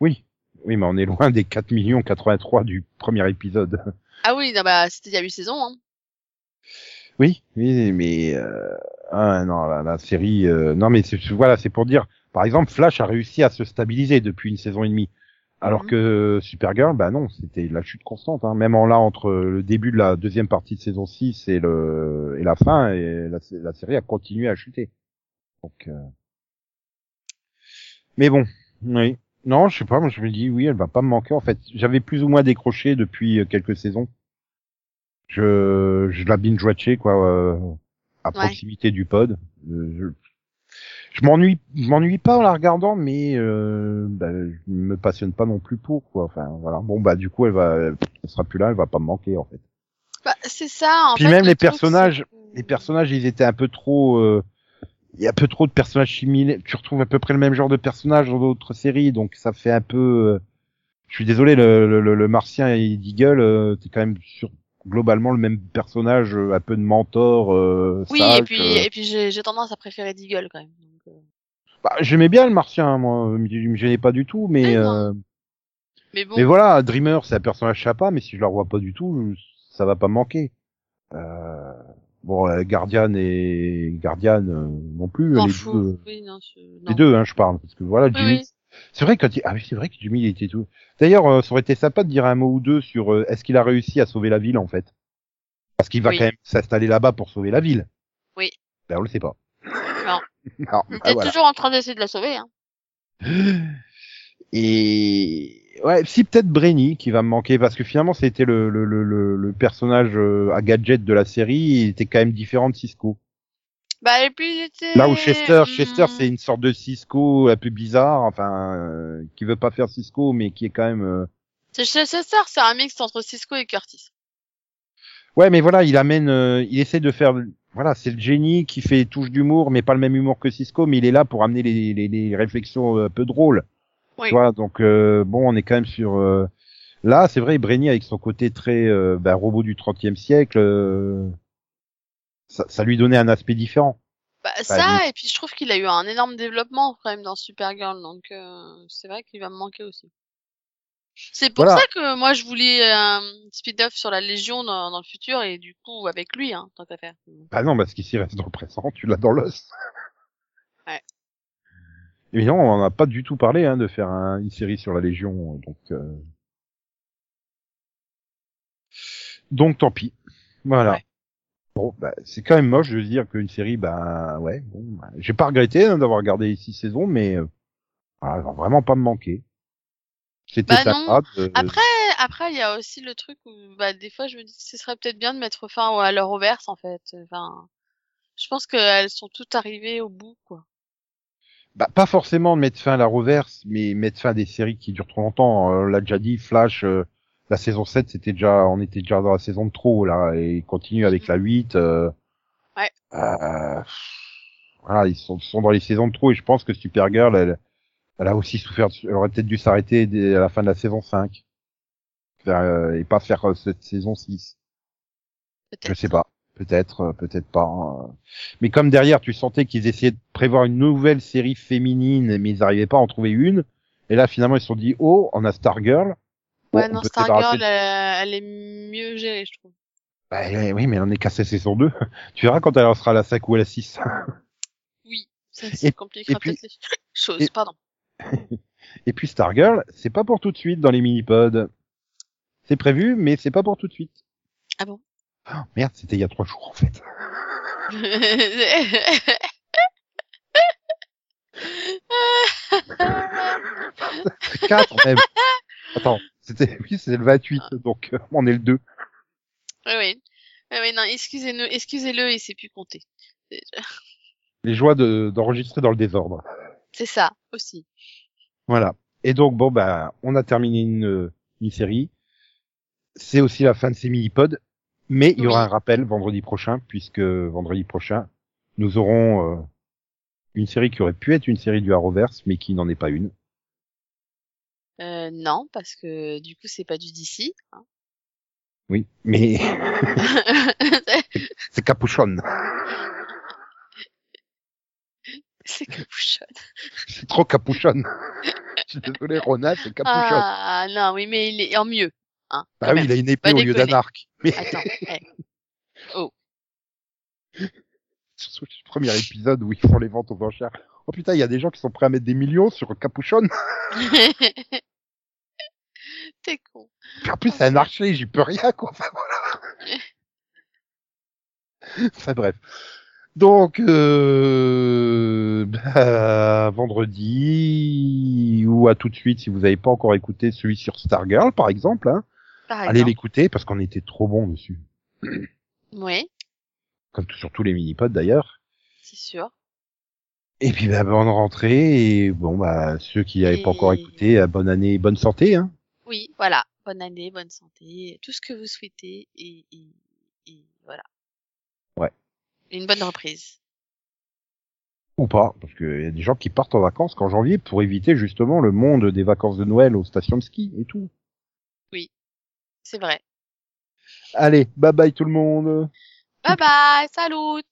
Oui, oui, mais on est loin des 4 millions 83 du premier épisode. Ah oui, non, bah, c'était il y a 8 saisons, hein. Oui, oui, mais euh, ah, non, la, la série, euh, non, mais voilà, c'est pour dire. Par exemple, Flash a réussi à se stabiliser depuis une saison et demie, alors Mhm. que Supergirl, bah non, c'était la chute constante. Hein. Même en là entre le début de la deuxième partie de saison 6 et le et la fin, et la, la série a continué à chuter. Donc, euh... mais bon, oui. Non, je sais pas, moi je me dis oui, elle va pas me manquer en fait. J'avais plus ou moins décroché depuis euh, quelques saisons. Je, je la binge watchais quoi, euh, à Ouais. proximité du pod. Euh, je, je m'ennuie, je m'ennuie pas en la regardant, mais euh, bah, je me passionne pas non plus pour quoi. Enfin voilà. Bon bah du coup elle va, elle sera plus là, elle va pas me manquer en fait. Bah, c'est ça, en Puis fait, même le les personnages- Les personnages ils étaient un peu trop, euh, il y a un peu trop de personnages similaires. Tu retrouves à peu près le même genre de personnages dans d'autres séries, donc ça fait un peu. euh, Je suis désolé, le, le, le- le Martien et Deagle, euh, c'est quand même sur globalement le même personnage, euh, un peu de mentor. Euh, Oui, sage, et puis, euh. et puis j'ai j'ai tendance à préférer Deagle, quand même. Donc, euh, Bah, j'aimais bien le Martien, moi, il me gênait pas du tout, mais euh, Mais bon, mais voilà, Dreamer c'est un personnage sympa, mais si je le revois pas du tout, ça va pas me manquer. Euh, bon, euh, Guardian et Guardian euh, non plus, les deux, Oui, non, je- non. les deux, hein, je parle, parce que voilà, Oui, Jimmy, oui. C'est vrai que ah oui, c'est vrai que Jimmy il était tout. D'ailleurs, euh, ça aurait été sympa de dire un mot ou deux sur euh, est-ce qu'il a réussi à sauver la ville en fait? Parce qu'il va Oui. quand même s'installer là-bas pour sauver la ville. Oui. Ben, on le sait pas. Non. Non, Il ben est voilà. toujours en train d'essayer de la sauver. Hein. Et ouais, si peut-être Brainy qui va me manquer parce que finalement c'était le, le, le, le, le personnage euh, à gadget de la série, il était quand même différent de Cisco. Bah. Là où Chester, Chester Hmm. c'est une sorte de Cisco un peu bizarre, enfin euh, qui veut pas faire Cisco mais qui est quand même euh, C'est Chester, c'est un mix entre Cisco et Curtis. Ouais, mais voilà, il amène, euh, il essaie de faire, voilà, c'est le génie qui fait touche d'humour, mais pas le même humour que Cisco, mais il est là pour amener les, les, les réflexions euh, un peu drôles. Oui. Tu vois, donc euh, bon, on est quand même sur. euh, Là, c'est vrai, Brainy avec son côté très euh, ben, robot du 30e siècle, euh, ça, ça lui donnait un aspect différent. Bah Bah, ça, et puis je trouve qu'il a eu un énorme développement quand même dans Supergirl, donc euh, c'est vrai qu'il va me manquer aussi. C'est pour Voilà. ça que moi je voulais un speed-off sur la Légion dans, dans le futur et du coup avec lui, hein, tant qu'à faire. Bah non, parce qu'ici il reste dans le présent, tu l'as dans l'os. Ouais. Et non, on n'a pas du tout parlé hein, de faire un- une série sur la Légion, donc euh... donc tant pis. Voilà. Ouais. Bon, bah, c'est quand même moche de se dire qu'une série, bah ouais, bon, bah, j'ai pas regretté hein, d'avoir regardé six saisons, mais euh, voilà, elle va vraiment pas me manquer. C'était Bah non. de- Après, après il y a aussi le truc où bah des fois je me dis que ce serait peut-être bien de mettre fin à leur reverse en fait. Enfin, je pense qu'elles sont toutes arrivées au bout quoi. Bah, pas forcément de mettre fin à la reverse, mais mettre fin à des séries qui durent trop longtemps. Euh, On l'a déjà dit, Flash, euh, la saison 7, c'était déjà, on était déjà dans la saison de trop, là, et il continue avec la 8. Euh, Ouais. euh, voilà, ils sont, sont dans les saisons de trop, et je pense que Supergirl, elle, elle a aussi souffert, elle aurait peut-être dû s'arrêter à la fin de la saison 5. Faire, euh, et pas faire euh, cette saison 6. Je sais pas. Peut-être, euh, peut-être pas. hein. Mais comme derrière, tu sentais qu'ils essayaient de prévoir une nouvelle série féminine, mais ils n'arrivaient pas à en trouver une. Et là, finalement, ils se sont dit, oh, on a Stargirl. Ouais, on non, Stargirl, elle, elle est mieux gérée, je trouve. Bah, oui, mais on est qu'à sa saison 2. tu verras quand elle en sera à la 5 ou à la 6. Oui, ça, ça compliquera et puis- peut-être les choses. et- Pardon. et puis Stargirl, c'est pas pour tout de suite dans les mini-pods. C'est prévu, mais c'est pas pour tout de suite. Ah bon? Oh, merde, c'était il y a trois jours, en fait. Quatre, même. Attends, c'était, oui, c'est le 28, donc euh, on est le 2. Oui, oui. Oui, non, excusez-nous, excusez-le, il sait plus compter. Les joies de, d'enregistrer dans le désordre. C'est ça, aussi. Voilà. Et donc, bon, bah, on a terminé une, une série. C'est aussi la fin de ces mini-pods. Mais il y aura un rappel vendredi prochain, puisque vendredi prochain, nous aurons euh, une série qui aurait pu être une série du Arrowverse, mais qui n'en est pas une. Euh, non, parce que du coup, c'est pas du DC. hein. Oui, mais c'est capuchon. c'est capuchon. C'est trop capuchon. Je suis désolé, Rona, c'est capuchon. Ah, non, oui, mais il est en mieux. Hein, bah oui, même. il a une épée au lieu d'un arc. Mais Attends, eh. sur le premier épisode où ils font les ventes aux enchères. Oh putain, il y a des gens qui sont prêts à mettre des millions sur capuchon. T'es con. Puis en plus, c'est un archer, j'y peux rien, quoi. Enfin, voilà. enfin, bref. Donc, euh, bah, vendredi, ou à tout de suite, si vous n'avez pas encore écouté celui sur Stargirl, par exemple, hein, Par allez l'écouter, parce qu'on était trop bon dessus. Oui, Comme sur tous les mini-pods, d'ailleurs. c'est sûr. Et puis, bah, bonne rentrée, et bon, bah, ceux qui n'avaient pas encore Et- écouté, euh, bonne année, bonne santé, hein. Oui, voilà. Bonne année, bonne santé, tout ce que vous souhaitez et, et, et voilà. Ouais. Et une bonne reprise. Ou pas, parce qu'il y a des gens qui partent en vacances qu'en janvier pour éviter justement le monde des vacances de Noël aux stations de ski et tout. C'est vrai. Allez, bye bye tout le monde Bye bye, salut